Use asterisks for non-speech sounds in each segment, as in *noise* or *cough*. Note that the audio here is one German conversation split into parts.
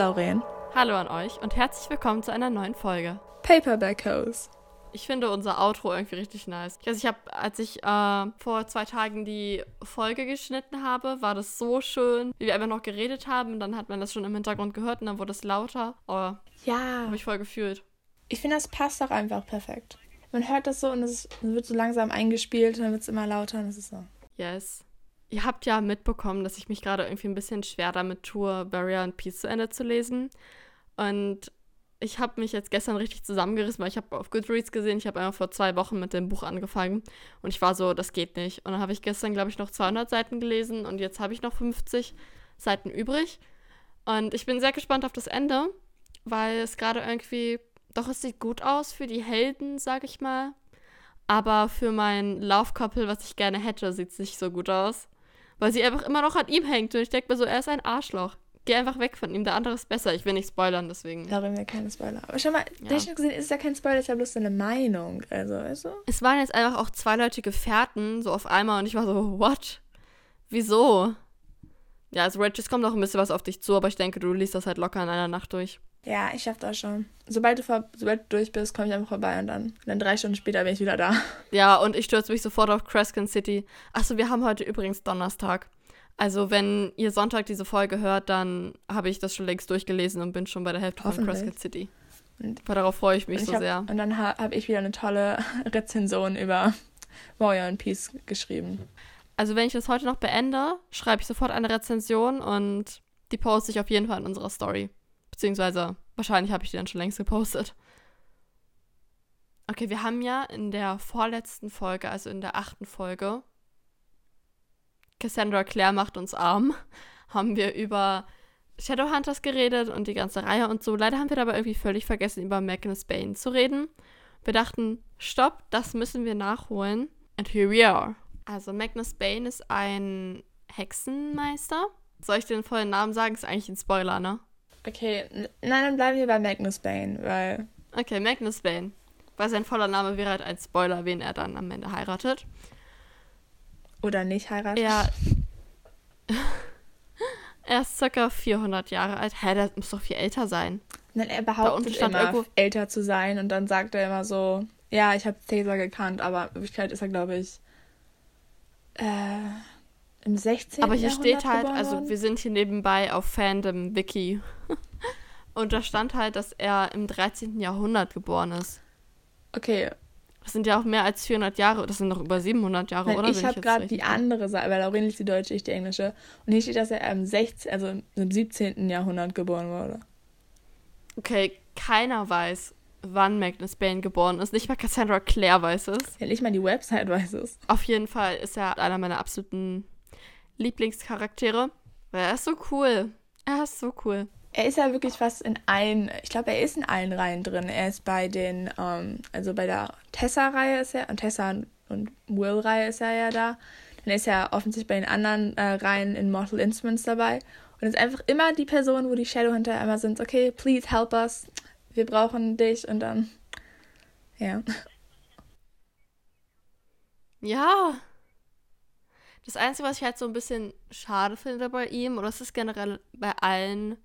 Lauren. Hallo an euch und herzlich willkommen zu einer neuen Folge. Paperback Hose. Ich finde unser Outro irgendwie richtig nice. Also ich habe, als ich äh, vor zwei Tagen die Folge geschnitten habe, war das so schön, wie wir einfach noch geredet haben. Und dann hat man das schon im Hintergrund gehört und dann wurde es lauter. Oh, Ja. habe ich voll gefühlt. Ich finde, das passt auch einfach perfekt. Man hört das so und es wird so langsam eingespielt und dann wird es immer lauter und es ist so. Yes. Ihr habt ja mitbekommen, dass ich mich gerade irgendwie ein bisschen schwer damit tue, Barrier and Peace zu Ende zu lesen. Und ich habe mich jetzt gestern richtig zusammengerissen, weil ich habe auf Goodreads gesehen, ich habe einfach vor zwei Wochen mit dem Buch angefangen und ich war so, das geht nicht. Und dann habe ich gestern, glaube ich, noch 200 Seiten gelesen und jetzt habe ich noch 50 Seiten übrig. Und ich bin sehr gespannt auf das Ende, weil es gerade irgendwie, doch es sieht gut aus für die Helden, sage ich mal. Aber für mein Laufkoppel, was ich gerne hätte, sieht es nicht so gut aus. Weil sie einfach immer noch an ihm hängt und ich denke mir so, er ist ein Arschloch. Geh einfach weg von ihm, der andere ist besser. Ich will nicht spoilern, deswegen. Darin wir keine Spoiler. Aber schon mal, Ja. technisch gesehen ist ja kein Spoiler, ich habe bloß eine Meinung. Also, weißt du? Es waren jetzt einfach auch zwei Leute Gefährten, so auf einmal, und ich war so, what? Wieso? Ja, also Reg, es kommt noch ein bisschen was auf dich zu, aber ich denke, du liest das halt locker in einer Nacht durch. Ja, ich schaff das schon. Sobald du, vor, sobald du durch bist, komme ich einfach vorbei und dann, dann drei Stunden später bin ich wieder da. *laughs* Ja, und ich stürze mich sofort auf Crescent City. Achso, wir haben heute übrigens Donnerstag. Also, wenn ihr Sonntag diese Folge hört, dann habe ich das schon längst durchgelesen und bin schon bei der Hälfte von. Crescent City. Und- Aber darauf freue ich mich und, ich so hab, sehr. und dann ha, habe ich wieder eine tolle *laughs* Rezension über Warrior and Peace geschrieben. Also, wenn ich das heute noch beende, schreibe ich sofort eine Rezension und die poste ich auf jeden Fall in unserer Story. Beziehungsweise, wahrscheinlich habe ich die dann schon längst gepostet. Okay, wir haben ja in der vorletzten Folge, also in der achten Folge, Cassandra Clare macht uns arm, *laughs* haben wir über Shadowhunters geredet und die ganze Reihe und so. Leider haben wir dabei irgendwie völlig vergessen, über Magnus Bane zu reden. Wir dachten, stopp, das müssen wir nachholen. And here we are. Also Magnus Bane ist ein Hexenmeister. Soll ich den vollen Namen sagen? Ist eigentlich ein Spoiler, ne? Okay, nein, dann bleiben wir bei Magnus Bane, weil Okay, Magnus Bane. Weil sein voller Name wäre halt ein Spoiler, wen er dann am Ende heiratet. oder nicht heiraten. Er, *laughs* er ist circa 400 Jahre alt. Hä, der muss doch viel älter sein. Nein, er behauptet immer, irgendwo- älter zu sein und dann sagt er immer so, ja, ich habe Caesar gekannt, aber in Wirklichkeit ist er, glaube ich, äh, im 16. Aber hier Jahrhundert steht halt, also wir sind hier nebenbei auf Fandom Wiki. *laughs* Und da stand halt, dass er im 13. Jahrhundert geboren ist. Okay, Das sind ja auch mehr als 400 Jahre. Das sind noch über 700 Jahre, nein, oder? ich habe gerade die andere Seite, weil Lauren liest die deutsche, ich die englische. Und hier steht, dass er im 16., also im 17. Jahrhundert geboren wurde. Okay, keiner weiß, wann Magnus Bane geboren ist. Nicht mal Cassandra Clare weiß es. Ja, nicht mal die Website *laughs* weiß es. Auf jeden Fall ist er einer meiner absoluten Lieblingscharaktere. Weil er ist so cool. Er ist so cool. Er ist ja wirklich fast in allen, ich glaube, er ist in allen Reihen drin. Er ist bei den, ähm, also bei der Tessa-Reihe ist er, und Tessa und Will-Reihe ist er ja da. Dann ist er offensichtlich bei den anderen äh, Reihen in Mortal Instruments dabei. Und ist einfach immer die Person, wo die Shadowhunter einmal sind, okay, please help us, wir brauchen dich und dann, ja. Ja. Das Einzige, was ich halt so ein bisschen schade finde bei ihm, oder es ist generell bei allen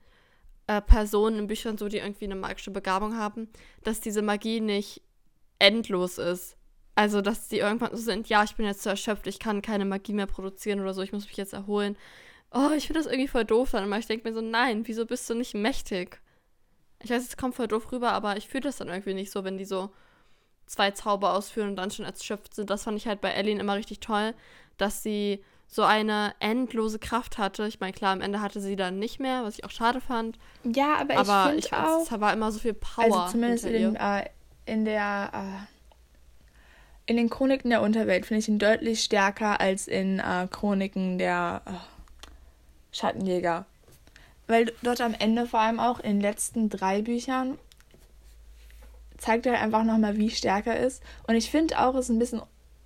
äh, Personen in Büchern so, die irgendwie eine magische Begabung haben, dass diese Magie nicht endlos ist. Also, dass die irgendwann so sind, ja, ich bin jetzt so erschöpft, ich kann keine Magie mehr produzieren oder so, ich muss mich jetzt erholen. Oh, ich finde das irgendwie voll doof dann immer. Ich denke mir so, nein, wieso bist du nicht mächtig? Ich weiß, es kommt voll doof rüber, aber ich fühle das dann irgendwie nicht so, wenn die so zwei Zauber ausführen und dann schon erschöpft sind. Das fand ich halt bei Ellen immer richtig toll, dass sie so eine endlose Kraft hatte. Ich meine, klar, am Ende hatte sie dann nicht mehr, was ich auch schade fand. Ja, aber, aber ich finde auch, es war immer so viel Power. also zumindest in, ihr. äh, in der, äh, in den Chroniken der Unterwelt finde ich ihn deutlich stärker als in äh, Chroniken der äh, Schattenjäger. Weil dort am Ende vor allem auch in den letzten drei Büchern zeigt er einfach nochmal, wie stark er ist. Und ich finde auch, es ist ein bisschen,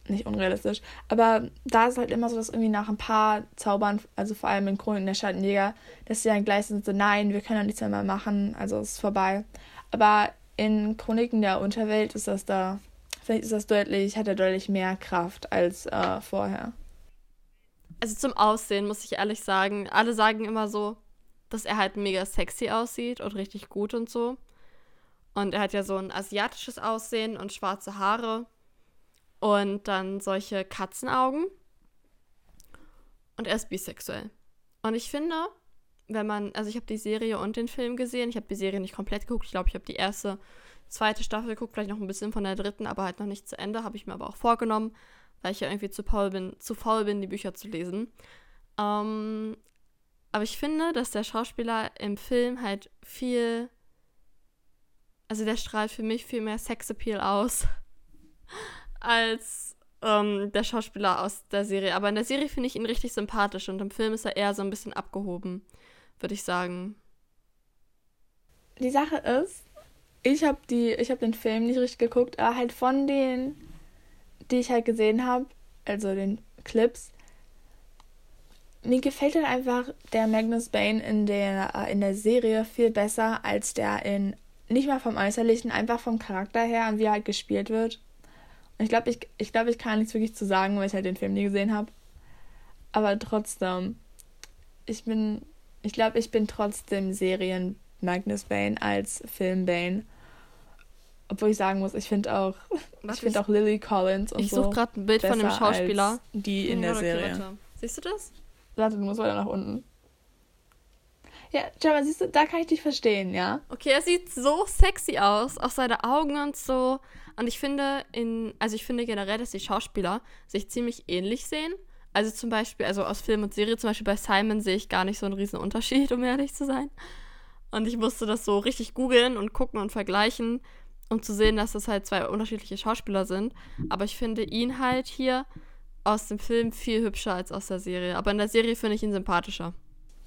nicht unrealistisch, aber da ist halt immer so, dass irgendwie nach ein paar Zaubern, also vor allem in Chroniken der Schattenjäger, dass sie dann gleich sind so, nein, wir können doch nichts mehr machen, also es ist vorbei. Aber in Chroniken der Unterwelt ist das da, vielleicht ist das deutlich, hat er deutlich mehr Kraft als äh, vorher. Also zum Aussehen muss ich ehrlich sagen, alle sagen immer so, dass er halt mega sexy aussieht und richtig gut und so. Und er hat ja so ein asiatisches Aussehen und schwarze Haare und dann solche Katzenaugen. Und er ist bisexuell. Und ich finde, wenn man, also ich habe die Serie und den Film gesehen. Ich habe die Serie nicht komplett geguckt. Ich glaube, ich habe die erste, zweite Staffel geguckt, vielleicht noch ein bisschen von der dritten, aber halt noch nicht zu Ende. Habe ich mir aber auch vorgenommen, weil ich ja irgendwie zu faul bin, zu faul bin, die Bücher zu lesen. Ähm, aber ich finde, dass der Schauspieler im Film halt viel. Also der strahlt für mich viel mehr Sexappeal aus als ähm, der Schauspieler aus der Serie. Aber in der Serie finde ich ihn richtig sympathisch und im Film ist er eher so ein bisschen abgehoben, würde ich sagen. Die Sache ist, ich habe die, den Film nicht richtig geguckt, aber halt von den, die ich halt gesehen habe, also den Clips, mir gefällt halt einfach der Magnus Bane in der, in der Serie viel besser als der in, nicht mal vom Äußerlichen, einfach vom Charakter her und wie er halt gespielt wird. Ich glaube, ich, ich, glaub, ich kann nichts wirklich zu sagen, weil ich halt den Film nie gesehen habe. Aber trotzdem, ich bin, ich glaube, ich bin trotzdem Serien Magnus Bane als Film Bane. Obwohl ich sagen muss, ich finde auch, Was *laughs* ich finde auch Lily Collins und ich so. Ich suche gerade ein Bild von dem Schauspieler. Die in der Serie. Siehst du das? Warte, du musst weiter nach unten. Ja, Jama, siehst du, da kann ich dich verstehen, ja? Okay, er sieht so sexy aus, auch seine Augen und so. Und ich finde, in, also ich finde generell, dass die Schauspieler sich ziemlich ähnlich sehen. Also zum Beispiel, also aus Film und Serie, zum Beispiel bei Simon sehe ich gar nicht so einen riesen Unterschied, um ehrlich zu sein. Und ich musste das so richtig googeln und gucken und vergleichen, um zu sehen, dass das halt zwei unterschiedliche Schauspieler sind. Aber ich finde ihn halt hier aus dem Film viel hübscher als aus der Serie. Aber in der Serie finde ich ihn sympathischer.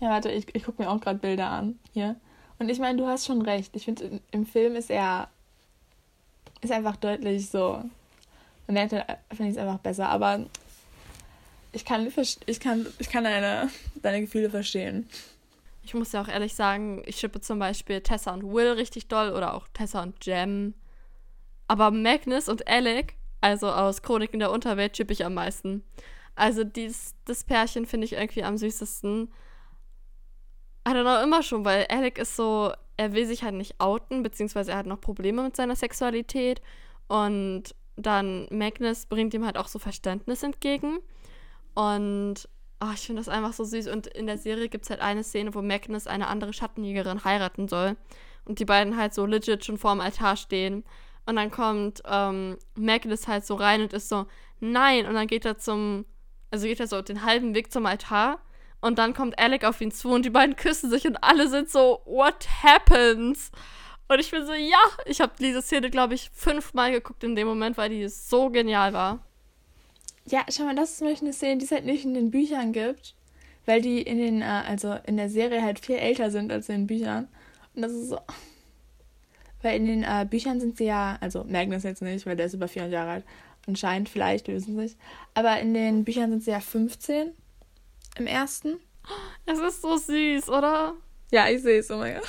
Ja, warte, ich, ich gucke mir auch gerade Bilder an hier. Und ich meine, du hast schon recht. Ich finde, im Film ist er ist einfach deutlich so. Man merkt, finde ich es einfach besser. Aber ich kann, ich kann, ich kann deine, deine Gefühle verstehen. Ich muss ja auch ehrlich sagen, ich schippe zum Beispiel Tessa und Will richtig doll oder auch Tessa und Jem. Aber Magnus und Alec also aus Chroniken der Unterwelt chippe ich am meisten. Also dies, das Pärchen finde ich irgendwie am süßesten. I don't know, immer schon, weil Alec ist so, er will sich halt nicht outen, beziehungsweise er hat noch Probleme mit seiner Sexualität. Und dann Magnus bringt ihm halt auch so Verständnis entgegen. Und oh, ich finde das einfach so süß. Und in der Serie gibt es halt eine Szene, wo Magnus eine andere Schattenjägerin heiraten soll. Und die beiden halt so legit schon vorm Altar stehen. Und dann kommt ähm, Magnus halt so rein und ist so, nein. Und dann geht er zum, also geht er so den halben Weg zum Altar. Und dann kommt Alec auf ihn zu und die beiden küssen sich und alle sind so, what happens? Und ich bin so, ja, ich habe diese Szene, glaube ich, fünfmal geguckt in dem Moment, weil die so genial war. Ja, schau mal, das ist zum Beispiel eine Szene, die es halt nicht in den Büchern gibt, weil die in den, äh, also in der Serie halt viel älter sind als in den Büchern. Und das ist so, weil in den äh, Büchern sind sie ja, also Magnus jetzt nicht, weil der ist über 400 Jahre alt. Anscheinend, vielleicht, wir wissen es. Aber in den Büchern sind sie ja 15 im ersten. Es ist so süß, oder? Ja, ich sehe es, oh mein Gott.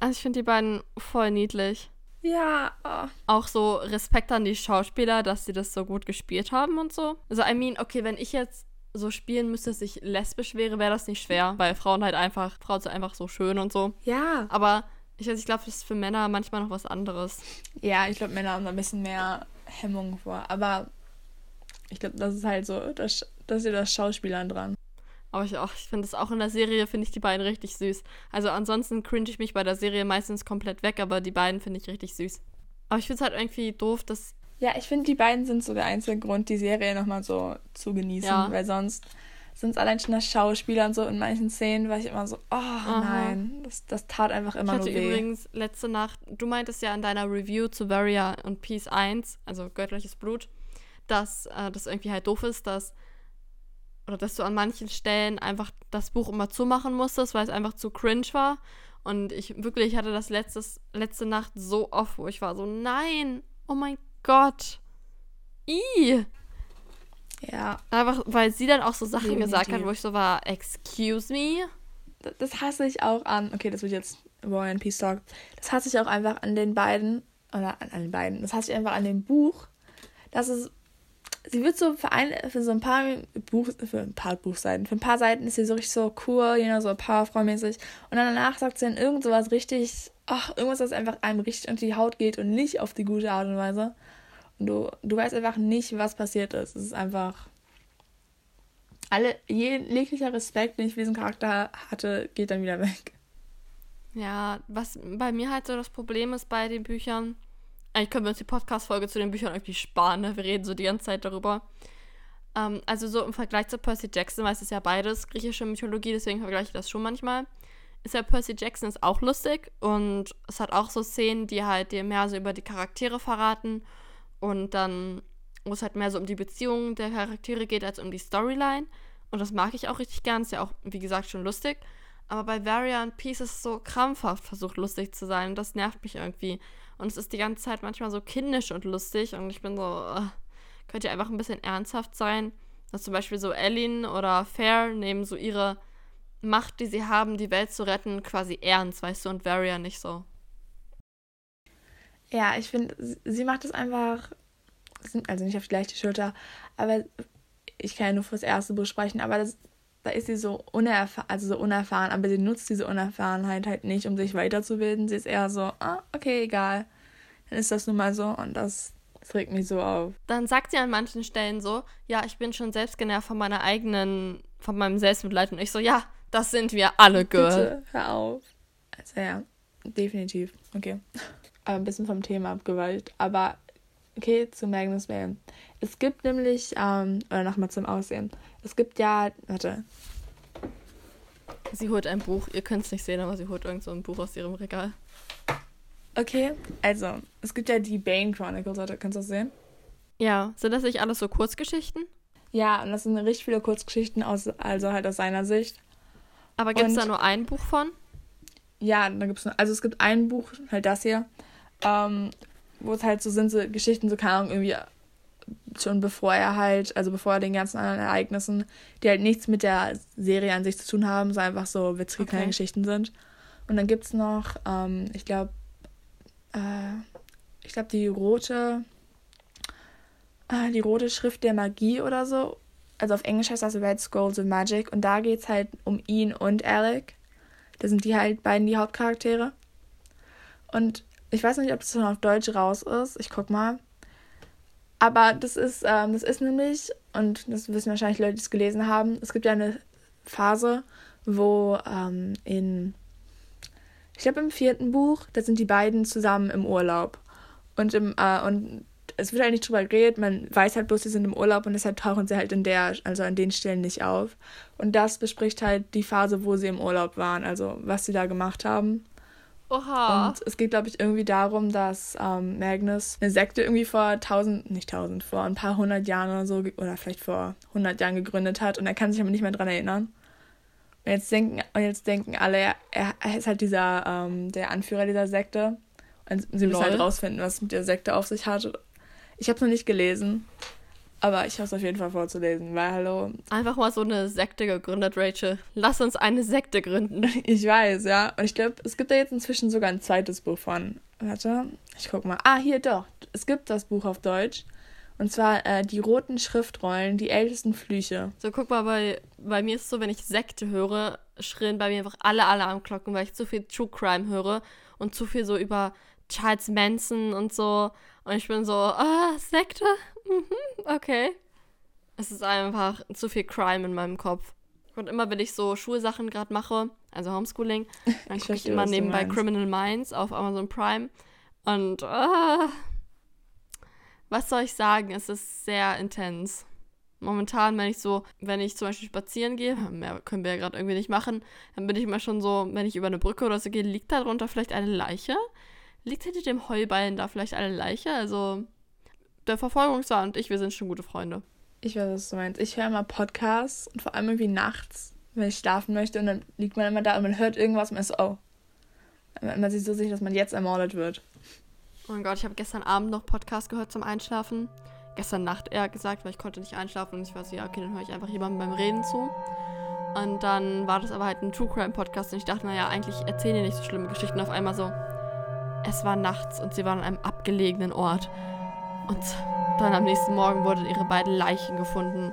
Also ich finde die beiden voll niedlich. Ja. Oh. Auch so Respekt an die Schauspieler, dass sie das so gut gespielt haben und so. Also, I mean, okay, wenn ich jetzt so spielen müsste, dass ich lesbisch wäre, wäre das nicht schwer, weil Frauen halt einfach, Frauen sind einfach so schön und so. Ja. Aber ich weiß, ich glaube, das ist für Männer manchmal noch was anderes. Ja, ich glaube, Männer haben da ein bisschen mehr Hemmung vor. Aber ich glaube, das ist halt so, das, das ist ja das Schauspielern dran. Aber ich, ich finde es auch in der Serie, finde ich die beiden richtig süß. Also ansonsten cringe ich mich bei der Serie meistens komplett weg, aber die beiden finde ich richtig süß. Aber ich finde es halt irgendwie doof, dass. Ja, ich finde, die beiden sind so der einzige Grund, die Serie nochmal so zu genießen, ja. weil sonst sind es allein schon das Schauspieler und so in manchen Szenen, war ich immer so, oh Aha. nein, das, das tat einfach immer nur weh. Ich hatte übrigens letzte Nacht, du meintest ja in deiner Review zu Varia und Peace 1, also göttliches Blut, dass äh, das irgendwie halt doof ist, dass oder dass du an manchen Stellen einfach das Buch immer zumachen musstest, weil es einfach zu cringe war. Und ich wirklich hatte das letztes, letzte Nacht so oft, wo ich war so, nein, oh mein Gott. I. Ja. Einfach, weil sie dann auch so Sachen Definitiv. gesagt hat, wo ich so war, excuse me. Das hasse ich auch an, okay, das wird jetzt War and Peace Talk. Das hasse ich auch einfach an den beiden, oder an, an den beiden, das hasse ich einfach an dem Buch, dass es sie wird so für, ein, für so ein paar Buch, für ein paar Buchseiten, für ein paar Seiten ist sie so richtig so cool, you know, so powerfrau-mäßig. Und dann danach sagt sie dann irgend sowas richtig, ach, irgendwas, was einfach einem richtig unter die Haut geht und nicht auf die gute Art und Weise. Und du, du weißt einfach nicht, was passiert ist. Es ist einfach. Alle, jeglicher Respekt, den ich für diesen Charakter hatte, geht dann wieder weg. Ja, was bei mir halt so das Problem ist bei den Büchern, eigentlich können wir uns die Podcast-Folge zu den Büchern irgendwie sparen, ne? wir reden so die ganze Zeit darüber. Ähm, also so im Vergleich zu Percy Jackson, weil es ist ja beides griechische Mythologie, deswegen vergleiche ich das schon manchmal. Ist ja Percy Jackson ist auch lustig und es hat auch so Szenen, die halt dir mehr so über die Charaktere verraten und dann, wo es halt mehr so um die Beziehungen der Charaktere geht, als um die Storyline. Und das mag ich auch richtig gern, ist ja auch, wie gesagt, schon lustig. Aber bei Varia and Peace ist es so krampfhaft versucht, lustig zu sein. Und das nervt mich irgendwie. Und es ist die ganze Zeit manchmal so kindisch und lustig. Und ich bin so, uh, könnt ihr einfach ein bisschen ernsthaft sein? Dass zum Beispiel so Ellen oder Fair nehmen so ihre Macht, die sie haben, die Welt zu retten, quasi ernst, weißt du, und Varia nicht so. Ja, ich finde, sie macht es einfach, also nicht auf die leichte Schulter, aber ich kann ja nur fürs erste Buch sprechen, aber das, da ist sie so unerfahren, also so unerfahren, aber sie nutzt diese Unerfahrenheit halt nicht, um sich weiterzubilden. Sie ist eher so, ah, okay, egal. Dann ist das nun mal so und das, das regt mich so auf. Dann sagt sie an manchen Stellen so, ja, ich bin schon selbst genervt von meiner eigenen, von meinem Selbstmitleid und ich so, ja, das sind wir alle, Girl. Bitte, hör auf. Also ja, definitiv. Okay *laughs* aber ein bisschen vom Thema abgeweicht. Aber okay, zu Magnus Vale. Es gibt nämlich, ähm, oder nochmal zum Aussehen. Es gibt ja, warte. Sie holt ein Buch, ihr könnt es nicht sehen, aber sie holt irgend so ein Buch aus ihrem Regal. Okay, also, es gibt ja die Bane Chronicles, warte, kannst du das sehen? Ja, sind das nicht alles so Kurzgeschichten? Ja, und das sind richtig viele Kurzgeschichten, aus, also halt aus seiner Sicht. Aber gibt es da nur ein Buch von? Ja, da gibt es also es gibt ein Buch, halt das hier, ähm, wo es halt so sind, so Geschichten, so keine Ahnung, irgendwie schon bevor er halt, also bevor er den ganzen anderen Ereignissen, die halt nichts mit der Serie an sich zu tun haben, so einfach so witzige okay. kleine Geschichten sind. Und dann gibt es noch, ähm, ich glaube, äh, ich glaube, die rote, äh, die rote Schrift der Magie oder so. Also auf Englisch heißt das Red Scrolls of Magic. Und da geht es halt um ihn und Alec. Da sind die halt beiden die Hauptcharaktere. Und ich weiß nicht, ob das schon auf Deutsch raus ist. Ich guck mal. Aber das ist, ähm, das ist nämlich, und das wissen wahrscheinlich Leute, die es gelesen haben, es gibt ja eine Phase, wo ähm, in, ich glaube im vierten Buch, da sind die beiden zusammen im Urlaub. Und, im, äh, und es wird halt nicht drüber geredet, man weiß halt bloß, sie sind im Urlaub und deshalb tauchen sie halt in der, also an den Stellen nicht auf. Und das bespricht halt die Phase, wo sie im Urlaub waren, also was sie da gemacht haben. Oha. Und es geht, glaube ich, irgendwie darum, dass ähm, Magnus eine Sekte irgendwie vor tausend, nicht tausend, vor ein paar hundert Jahren oder so, oder vielleicht vor hundert Jahren gegründet hat und er kann sich aber nicht mehr dran erinnern. Und jetzt denken, und jetzt denken alle, er, er ist halt dieser, ähm, der Anführer dieser Sekte. Und sie müssen halt Lol. halt rausfinden, was es mit der Sekte auf sich hat. Ich habe es noch nicht gelesen. Aber ich habe es auf jeden Fall vorzulesen, weil hallo. Einfach mal so eine Sekte gegründet, Rachel. Lass uns eine Sekte gründen. *laughs* Ich weiß, ja. Und ich glaube, es gibt da jetzt inzwischen sogar ein zweites Buch von. Warte, ich guck mal. Ah, hier doch. Es gibt das Buch auf Deutsch. Und zwar äh, die roten Schriftrollen, die ältesten Flüche. So, guck mal, bei, bei mir ist es so, wenn ich Sekte höre, schrillen bei mir einfach alle Alarmglocken, weil ich zu viel True Crime höre und zu viel so über Charles Manson und so. Und ich bin so, ah, Sekte? Mhm, okay. Es ist einfach zu viel Crime in meinem Kopf. Und immer, wenn ich so Schulsachen gerade mache, also Homeschooling, *laughs* dann gucke ich immer nebenbei Criminal Minds auf Amazon Prime. Und ah, was soll ich sagen? Es ist sehr intens. Momentan, wenn ich so, wenn ich zum Beispiel spazieren gehe, mehr können wir ja gerade irgendwie nicht machen, dann bin ich immer schon so, wenn ich über eine Brücke oder so gehe, liegt da drunter vielleicht eine Leiche? Liegt hinter dem Heuballen da vielleicht eine Leiche? Also, der Verfolgungswahn und ich, wir sind schon gute Freunde. Ich weiß, was du meinst. Ich höre immer Podcasts und vor allem irgendwie nachts, wenn ich schlafen möchte und dann liegt man immer da und man hört irgendwas und man ist so, oh. Man sieht so sicher, dass man jetzt ermordet wird. Oh mein Gott, ich habe gestern Abend noch Podcast gehört zum Einschlafen. Gestern Nacht eher gesagt, weil ich konnte nicht einschlafen und ich war so, ja, okay, dann höre ich einfach jemandem beim Reden zu. Und dann war das aber halt ein True Crime Podcast und ich dachte, naja, eigentlich erzählen die nicht so schlimme Geschichten. Auf einmal so, es war nachts und sie waren an einem abgelegenen Ort. Und dann am nächsten Morgen wurden ihre beiden Leichen gefunden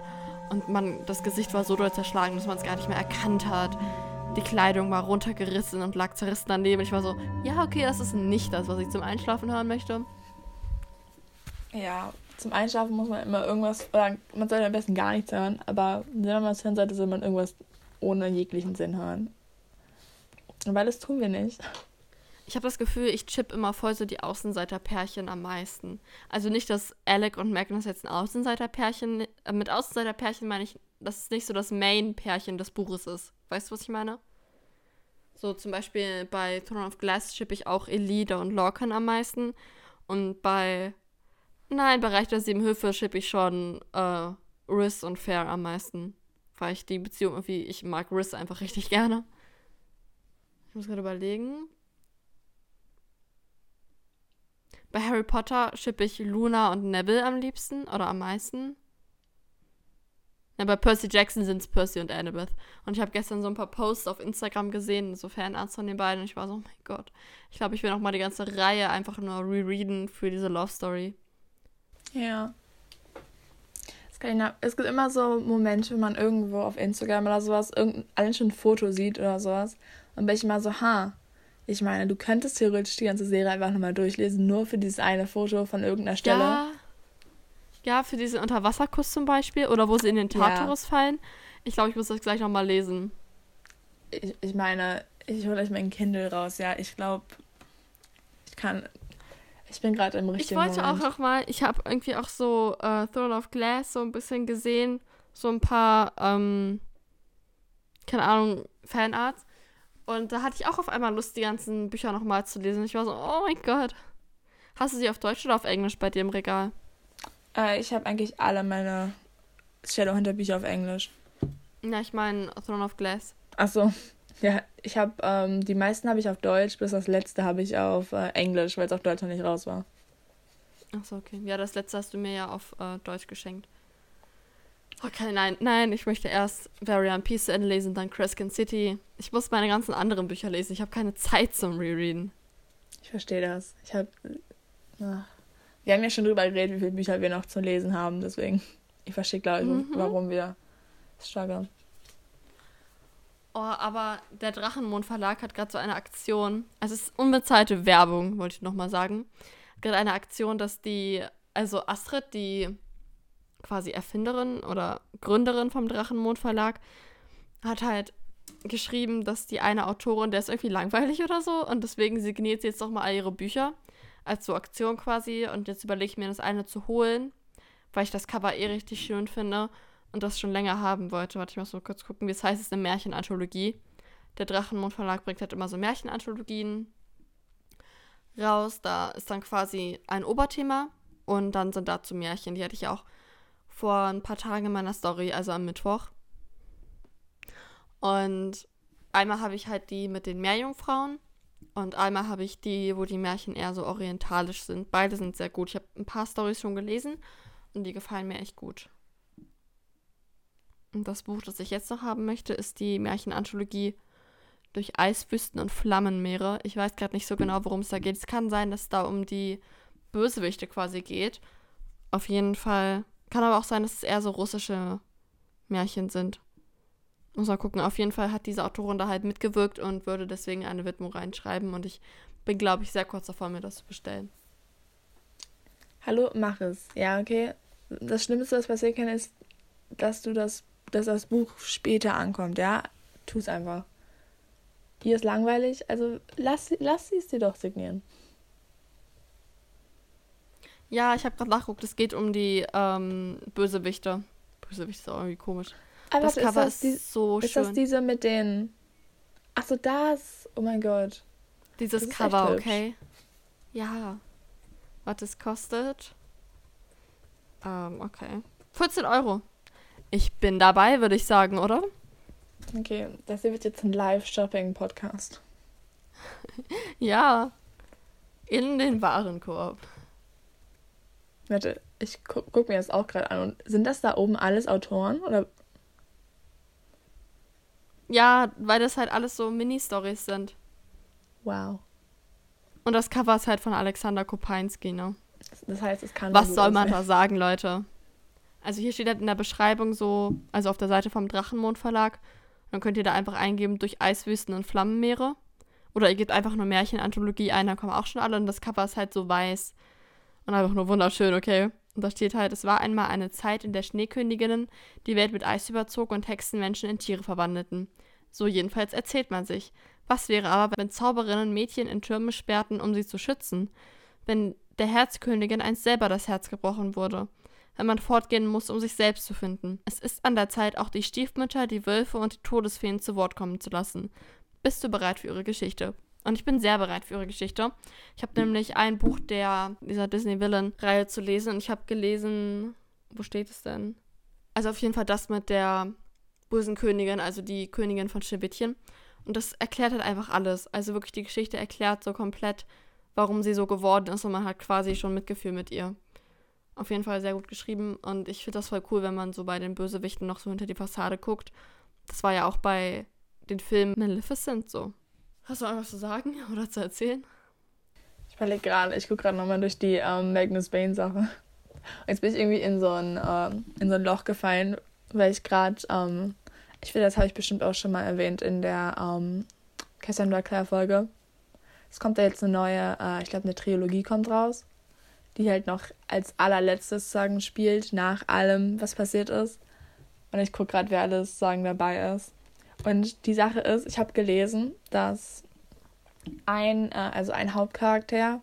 und man, das Gesicht war so doll zerschlagen, dass man es gar nicht mehr erkannt hat. Die Kleidung war runtergerissen und lag zerrissen daneben. Ich war so, ja, okay, das ist nicht das, was ich zum Einschlafen hören möchte. Ja, zum Einschlafen muss man immer irgendwas, oder man sollte am besten gar nichts hören, aber wenn man was hören sollte, soll man irgendwas ohne jeglichen Sinn hören. Weil das tun wir nicht. Ich habe das Gefühl, ich chip immer voll so die Außenseiterpärchen am meisten. Also nicht, dass Alec und Magnus jetzt ein Außenseiterpärchen, äh, mit Außenseiterpärchen meine ich, dass es nicht so das Main-Pärchen des Buches ist. Weißt du, was ich meine? So zum Beispiel bei Throne of Glass chippe ich auch Elida und Lorcan am meisten. Und bei, nein, Bereich der Sieben Höfe chippe ich schon äh, Riss und Fair am meisten. Weil ich die Beziehung irgendwie, ich mag Riss einfach richtig gerne. Ich muss gerade überlegen. Bei Harry Potter schippe ich Luna und Neville am liebsten oder am meisten. Ja, bei Percy Jackson sind es Percy und Annabeth. Und ich habe gestern so ein paar Posts auf Instagram gesehen, so Fanarts von den beiden. Und ich war so, oh mein Gott. Ich glaube, ich will noch mal die ganze Reihe einfach nur rereaden für diese Love Story. Ja. Es gibt immer so Momente, wenn man irgendwo auf Instagram oder sowas irgendein schon ein Foto sieht oder sowas. Und bin ich immer so, ha, ich meine, du könntest theoretisch die ganze Serie einfach nochmal durchlesen, nur für dieses eine Foto von irgendeiner Stelle. Ja, ja für diesen Unterwasserkuss zum Beispiel oder wo sie in den Tartarus ja. fallen. Ich glaube, ich muss das gleich nochmal lesen. Ich, ich meine, ich hole euch mein Kindle raus, ja. Ich glaube, ich kann. Ich bin gerade im richtigen Ich wollte Moment. auch noch mal, ich habe irgendwie auch so äh, Throne of Glass so ein bisschen gesehen, so ein paar, ähm, keine Ahnung, Fanarts. Und da hatte ich auch auf einmal Lust, die ganzen Bücher nochmal zu lesen. Ich war so, oh mein Gott. Hast du sie auf Deutsch oder auf Englisch bei dir im Regal? Äh, ich habe eigentlich alle meine Shadowhunter-Bücher auf Englisch. Ja, ich meine Throne of Glass. Achso. Ja, ich habe, ähm, die meisten habe ich auf Deutsch, bis das letzte habe ich auf äh, Englisch, weil es auf Deutsch noch nicht raus war. Achso, okay. Ja, das letzte hast du mir ja auf äh, Deutsch geschenkt. Okay, nein, nein, ich möchte erst Variant Peace zu Ende lesen, dann Crescent City. Ich muss meine ganzen anderen Bücher lesen. Ich habe keine Zeit zum Rereaden. Ich verstehe das. Ich habe. Wir haben ja schon drüber geredet, wie viele Bücher wir noch zu lesen haben, deswegen. Ich verstehe, glaube ich, mhm. warum wir strugglen. Oh, aber der Drachenmond Verlag hat gerade so eine Aktion. Also es ist unbezahlte Werbung, wollte ich nochmal sagen. Gerade eine Aktion, dass die, also Astrid, die quasi Erfinderin oder Gründerin vom Drachenmond Verlag, hat halt geschrieben, dass die eine Autorin, der ist irgendwie langweilig oder so und deswegen signiert sie jetzt doch mal all ihre Bücher als so Aktion quasi und jetzt überlege ich mir das eine zu holen, weil ich das Cover eh richtig schön finde und das schon länger haben wollte. Warte, ich muss mal kurz gucken, wie es heißt, es ist eine Märchenanthologie. Der Drachenmond Verlag bringt halt immer so Märchenanthologien raus. Da ist dann quasi ein Oberthema und dann sind dazu Märchen. Die hatte ich auch vor ein paar Tagen in meiner Story, also am Mittwoch. Und einmal habe ich halt die mit den Meerjungfrauen und einmal habe ich die, wo die Märchen eher so orientalisch sind. Beide sind sehr gut. Ich habe ein paar Stories schon gelesen und die gefallen mir echt gut. Und das Buch, das ich jetzt noch haben möchte, ist die Märchenanthologie durch Eiswüsten und Flammenmeere. Ich weiß gerade nicht so genau, worum es da geht. Es kann sein, dass es da um die Bösewichte quasi geht. Auf jeden Fall kann aber auch sein, dass es eher so russische Märchen sind. Muss mal gucken. Auf jeden Fall hat diese Autorin da halt mitgewirkt und würde deswegen eine Widmung reinschreiben. Und ich bin, glaube ich, sehr kurz davor, mir das zu bestellen. Hallo, mach es. Ja, okay. Das Schlimmste, was passieren kann, ist, dass du das, dass das Buch später ankommt, ja? Tu es einfach. Hier ist langweilig, also lass, lass sie es dir doch signieren. Ja, ich habe gerade nachgeguckt. Es geht um die ähm, Bösewichte. Bösewichte ist auch irgendwie komisch. Aber das Cover ist, das ist die, so ist schön. Ist das diese mit den. Achso, das. Oh mein Gott. Dieses Cover, okay. Ja. Was es kostet? Ähm, okay. 14 Euro. Ich bin dabei, würde ich sagen, oder? Okay, das hier wird jetzt ein Live-Shopping-Podcast. *laughs* ja. In den Warenkorb. Warte, ich gu guck mir das auch gerade an. Und sind das da oben alles Autoren? Oder? Ja, weil das halt alles so Mini-Stories sind. Wow. Und das Cover ist halt von Alexander Kopinski, ne? Das heißt, es kann. Was soll man da sagen, Leute? Also hier steht halt in der Beschreibung so, also auf der Seite vom Drachenmond Verlag, dann könnt ihr da einfach eingeben durch Eiswüsten und Flammenmeere. Oder ihr gebt einfach nur Märchenanthologie ein, dann kommen auch schon alle und das Cover ist halt so weiß. Und einfach nur wunderschön, okay. Und da steht halt, es war einmal eine Zeit, in der Schneeköniginnen die Welt mit Eis überzog und Hexen Menschen in Tiere verwandelten. So jedenfalls erzählt man sich. Was wäre aber, wenn Zauberinnen Mädchen in Türme sperrten, um sie zu schützen? Wenn der Herzkönigin einst selber das Herz gebrochen wurde? Wenn man fortgehen muss, um sich selbst zu finden? Es ist an der Zeit, auch die Stiefmütter, die Wölfe und die Todesfeen zu Wort kommen zu lassen. Bist du bereit für ihre Geschichte? Und ich bin sehr bereit für ihre Geschichte. Ich habe nämlich ein Buch der dieser Disney Villain Reihe zu lesen und ich habe gelesen, wo steht es denn? Also auf jeden Fall das mit der bösen Königin, also die Königin von Schneewittchen. Und das erklärt halt einfach alles. Also wirklich die Geschichte erklärt so komplett, warum sie so geworden ist und man hat quasi schon Mitgefühl mit ihr. Auf jeden Fall sehr gut geschrieben und ich finde das voll cool, wenn man so bei den Bösewichten noch so hinter die Fassade guckt. Das war ja auch bei den Filmen Maleficent so. Hast du noch was zu sagen *laughs* oder zu erzählen? Ich überlege gerade, ich gucke gerade nochmal durch die ähm, Magnus Bane-Sache. Jetzt bin ich irgendwie in so ein, ähm, in so ein Loch gefallen, weil ich gerade, ähm, ich finde, das habe ich bestimmt auch schon mal erwähnt in der ähm, Cassandra Clare-Folge. Es kommt da jetzt eine neue, äh, ich glaube, eine Trilogie kommt raus, die halt noch als allerletztes sagen spielt, nach allem, was passiert ist. Und ich gucke gerade, wer alles sagen dabei ist. Und die Sache ist, ich habe gelesen, dass ein, äh, also ein Hauptcharakter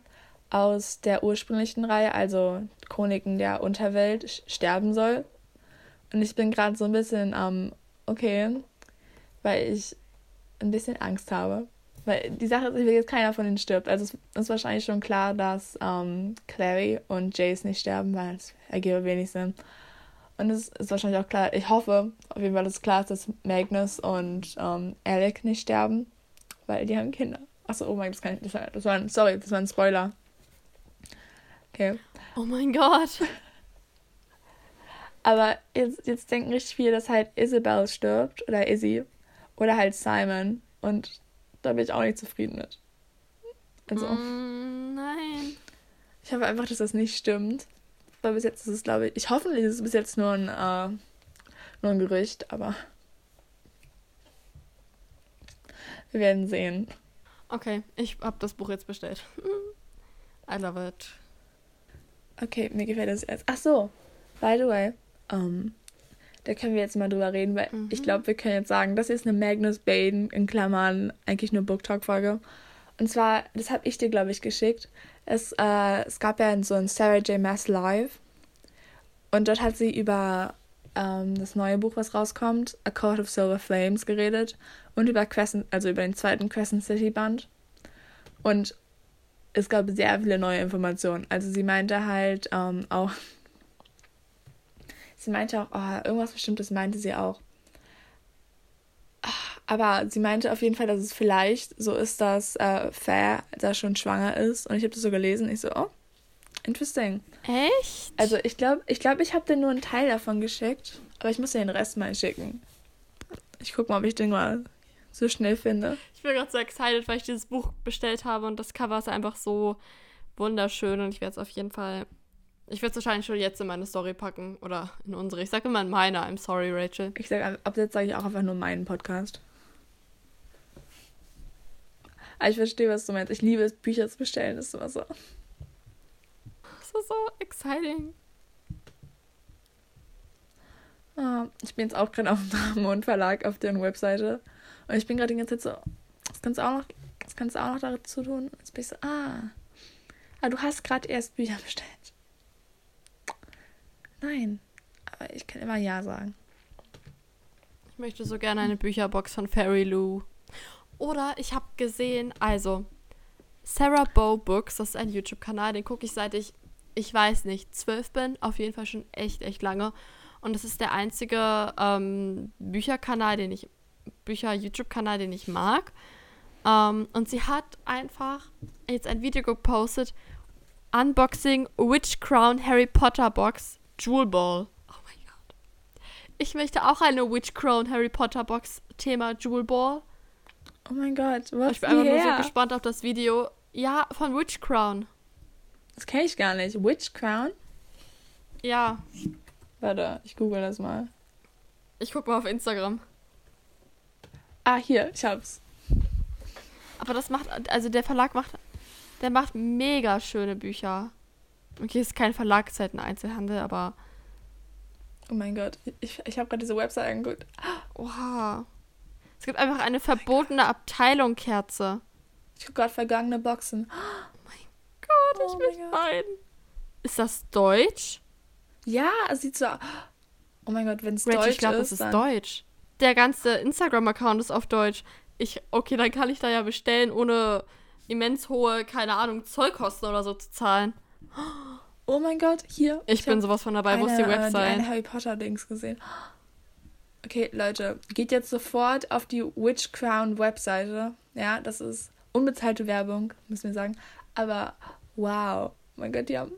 aus der ursprünglichen Reihe, also Chroniken der Unterwelt, sterben soll. Und ich bin gerade so ein bisschen am, ähm, okay, weil ich ein bisschen Angst habe. Weil die Sache ist, ich will jetzt keiner von ihnen stirbt. Also es ist wahrscheinlich schon klar, dass ähm, Clary und Jace nicht sterben, weil es ergebe wenig Sinn. Und es ist wahrscheinlich auch klar, ich hoffe auf jeden Fall, dass es klar ist, dass Magnus und ähm, Alec nicht sterben, weil die haben Kinder. Achso, oh mein Gott, das kann ich nicht. Das war ein, sorry, das war ein Spoiler. Okay. Oh mein Gott. *laughs* Aber jetzt, jetzt denken richtig viele, dass halt Isabel stirbt oder Izzy oder halt Simon. Und da bin ich auch nicht zufrieden mit. Also. Mm, nein. Ich hoffe einfach, dass das nicht stimmt. Weil bis jetzt ist es, glaube ich, ich hoffe, ist es bis jetzt nur ein, äh, nur ein Gerücht, aber wir werden sehen. Okay, ich habe das Buch jetzt bestellt. *laughs* I love it. Okay, mir gefällt das jetzt. Ach so, by the way, um, ähm, da können wir jetzt mal drüber reden, weil mhm. ich glaube, wir können jetzt sagen, das ist eine Magnus Baden in Klammern eigentlich nur Book Talk Folge. Und zwar, das habe ich dir, glaube ich, geschickt. Es, äh, es gab ja so ein Sarah J. Maas Live. Und dort hat sie über ähm, das neue Buch, was rauskommt, A Court of Silver Flames, geredet. Und über Crescent, also über den zweiten Crescent City Band. Und es gab sehr viele neue Informationen. Also sie meinte halt ähm, auch, *laughs* sie meinte auch, oh, irgendwas Bestimmtes meinte sie auch. Aber sie meinte auf jeden Fall, dass es vielleicht so ist, dass äh, Fair da schon schwanger ist. Und ich habe das so gelesen. Ich so, oh, interesting. Echt? Also ich glaube, ich, glaub, ich habe dir nur einen Teil davon geschickt. Aber ich muss dir den Rest mal schicken. Ich guck mal, ob ich den mal so schnell finde. Ich bin gerade so excited, weil ich dieses Buch bestellt habe und das Cover ist einfach so wunderschön und ich werde es auf jeden Fall ich würde es wahrscheinlich schon jetzt in meine Story packen oder in unsere. Ich sage immer in meine. I'm sorry, Rachel. Ich sage, ab jetzt sage ich auch einfach nur meinen Podcast. Aber ich verstehe, was du meinst. Ich liebe es, Bücher zu bestellen. Das ist immer so. Das ist so exciting. Ah, ich bin jetzt auch gerade auf dem Dramond Verlag auf deren Webseite. Und ich bin gerade die ganze Zeit so, das kannst du auch noch, das kannst du auch noch dazu tun. Jetzt bin ich so, ah. Ah, du hast gerade erst Bücher bestellt. Nein. Aber ich kann immer Ja sagen. Ich möchte so gerne eine Bücherbox von Fairy Lou. Oder ich habe gesehen, also Sarah Bow Books, das ist ein YouTube-Kanal, den gucke ich seit ich, ich weiß nicht, zwölf bin, auf jeden Fall schon echt, echt lange. Und das ist der einzige ähm, Bücherkanal, den ich, Bücher-YouTube-Kanal, den ich mag. Ähm, und sie hat einfach jetzt ein Video gepostet, Unboxing Witch Crown Harry Potter Box Jewel Ball. Oh mein Gott. Ich möchte auch eine Witch Crown Harry Potter Box Thema Jewel Ball. Oh mein Gott, was Ich bin einfach her? nur so gespannt auf das Video. Ja, von Witch Crown. Das kenne ich gar nicht. Witch Crown? Ja, Warte, ich google das mal. ich guck mal auf Instagram. Ah, hier, ich hab's. Aber das macht, also der Verlag macht, der macht mega schöne Bücher. Okay, ist kein Verlag, ist halt ein Einzelhandel, aber Oh mein Gott, ich, ich habe gerade diese Website angeguckt. oha. Es gibt einfach eine verbotene Abteilung Kerze. Ich gucke gerade vergangene Boxen. Gott, ich will weinen. Ist das Deutsch? Ja, es sieht so. Oh mein Gott, wenn es Deutsch ich glaube, ist. es ist dann, Deutsch. Der ganze Instagram-Account ist auf Deutsch. Ich, okay, dann kann ich da ja bestellen, ohne immens hohe, keine Ahnung, Zollkosten oder so zu zahlen. Oh mein Gott, hier. Ich, bin hab sowas von dabei. Wo ist eine, die äh, Website? eine Harry Potter Dings gesehen. Okay, Leute, geht jetzt sofort auf die Witch Crown Webseite. Ja, das ist unbezahlte Werbung, müssen wir sagen. Aber wow, mein Gott, die haben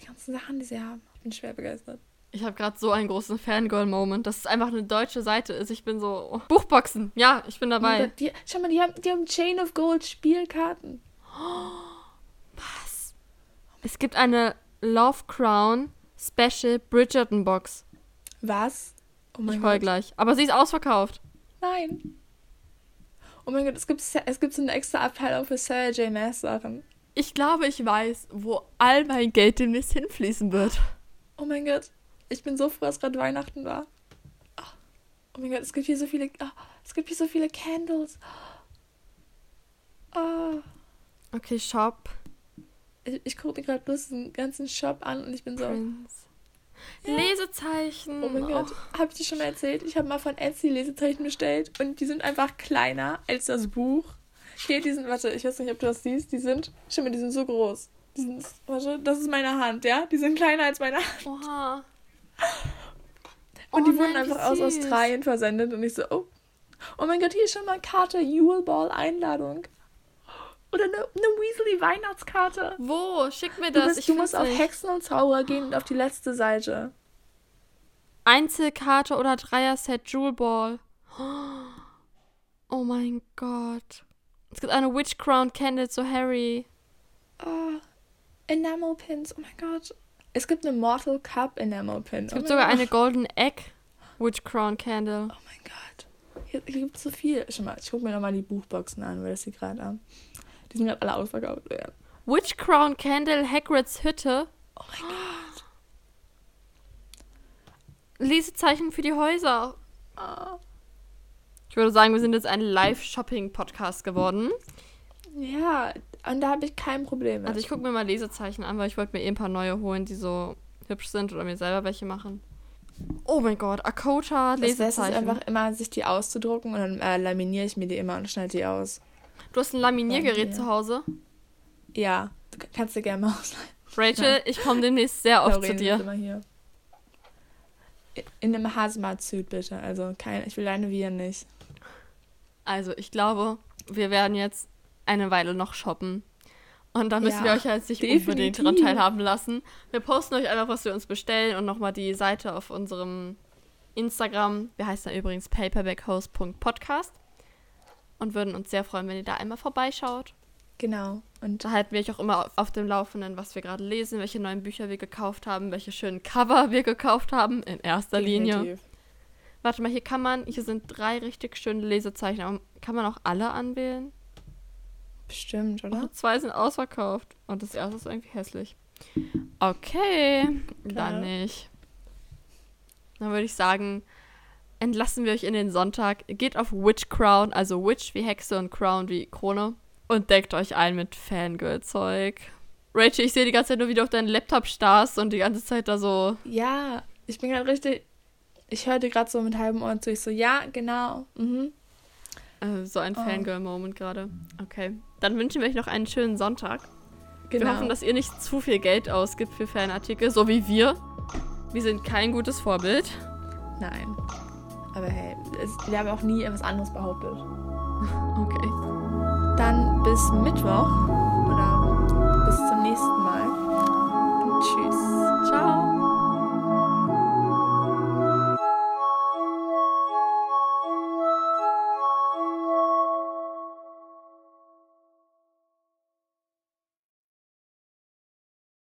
die ganzen Sachen, die sie haben. Ich bin schwer begeistert. Ich habe gerade so einen großen Fangirl-Moment, dass es einfach eine deutsche Seite ist. Ich bin so. oh, Buchboxen. Ja, ich bin dabei. Die, schau mal, die haben, die haben Chain of Gold Spielkarten. Was? Es gibt eine Love Crown Special Bridgerton Box. Was? Oh mein Ich heul Gott. gleich. Aber sie ist ausverkauft. Nein. Oh mein Gott, es gibt, es gibt so eine extra Abteilung für Sarah J. Maas Sachen. Ich glaube, ich weiß, wo all mein Geld demnächst hinfließen wird. Oh mein Gott, ich bin so froh, dass gerade Weihnachten war. Oh mein Gott, es gibt hier so viele, ah, es gibt hier so viele Candles. Ah, Okay, Shop. ich, ich gucke mir gerade bloß den ganzen Shop an und ich bin so, Prince. Ja. Lesezeichen. oh mein Gott, habe ich dir schon mal erzählt? Ich habe mal von Etsy Lesezeichen bestellt und die sind einfach kleiner als das Buch. Hier, die sind, warte, ich weiß nicht, ob du das siehst, die sind, schau mal, die sind so groß. Die sind, warte, das ist meine Hand, ja? Die sind kleiner als meine Hand. Oha. Und Oh die wurden nein, wie einfach aus. Australien versendet und ich so, oh. Oh mein Gott, hier ist schon mal Karte, Yule Ball Einladung. Oder eine, eine Weasley Weihnachtskarte. Wo? Schick mir Du, das. bist, ich du musst auf nicht. Hexen und Zauberer gehen und auf die letzte Seite. Einzelkarte oder Dreier-Set Jewel Ball. Oh mein Gott. Es gibt eine Witch Crown Candle zu Harry. Oh, Enamel Pins, oh mein Gott. Es gibt eine Mortal Cup Enamel Pin. Es oh gibt mein sogar Gott. eine Golden Egg Witch Crown Candle. Oh mein Gott. Hier, hier gibt es so viel. Schau mal, ich gucke mir nochmal die Buchboxen an, weil das hier gerade an. Die sind gerade alle ausverkauft. Ja. Witch Crown Candle Hagrids Hütte. Oh mein Gott. Lesezeichen für die Häuser. Ich würde sagen, wir sind jetzt ein Live-Shopping-Podcast geworden. Ja, und da habe ich kein Problem mit. Also ich gucke mir mal Lesezeichen an, weil ich wollte mir eh ein paar neue holen, die so hübsch sind oder mir selber welche machen. Oh mein Gott, Akota Das Beste ist Lesezeichen. einfach immer, sich die auszudrucken und dann äh, laminiere ich mir die immer und schneide die aus. Du hast ein Laminiergerät zu Hause. Ja, du kannst dir gerne mal ausleihen. Rachel, ich komme demnächst sehr oft Lauren zu dir. Immer hier. In einem Hazmat-Suit, bitte. Also, kein, ich will deine Viren nicht. Also ich glaube, wir werden jetzt eine Weile noch shoppen. Und da müssen Ja, wir euch jetzt nicht unbedingt daran definitiv. teilhaben lassen. Wir posten euch einfach, was wir uns bestellen und nochmal die Seite auf unserem Instagram. Wir heißen da übrigens paperbackhost.podcast. Und würden uns sehr freuen, wenn ihr da einmal vorbeischaut. Genau. Und Da halten wir euch auch immer auf dem Laufenden, was wir gerade lesen, welche neuen Bücher wir gekauft haben, welche schönen Cover wir gekauft haben, in erster Linie. definitiv. Warte mal, hier kann man, hier sind drei richtig schöne Lesezeichen, aber kann man auch alle anwählen? Bestimmt, oder? Oh, zwei sind ausverkauft und das erste ist irgendwie hässlich. Okay, dann Klar. nicht. Dann würde ich sagen, entlassen wir euch in den Sonntag. Geht auf Witch Crown, also Witch wie Hexe und Crown wie Krone und deckt euch ein mit Fangirl-Zeug. Rachel, ich sehe die ganze Zeit nur, wie du auf deinen Laptop starrst und die ganze Zeit da so. Ja, ich bin gerade richtig. Ich hörte gerade so mit halbem Ohr zu. Ich so, ja, genau. Mhm. Äh, so ein Oh. Fangirl-Moment gerade. Okay. Dann wünschen wir euch noch einen schönen Sonntag. Genau. Wir hoffen, dass ihr nicht zu viel Geld ausgibt für Fanartikel, so wie wir. Wir sind kein gutes Vorbild. Nein. Aber hey, es, wir haben auch nie etwas anderes behauptet. *laughs* Okay. Dann bis Mittwoch oder bis zum nächsten Mal. Und tschüss. Ciao.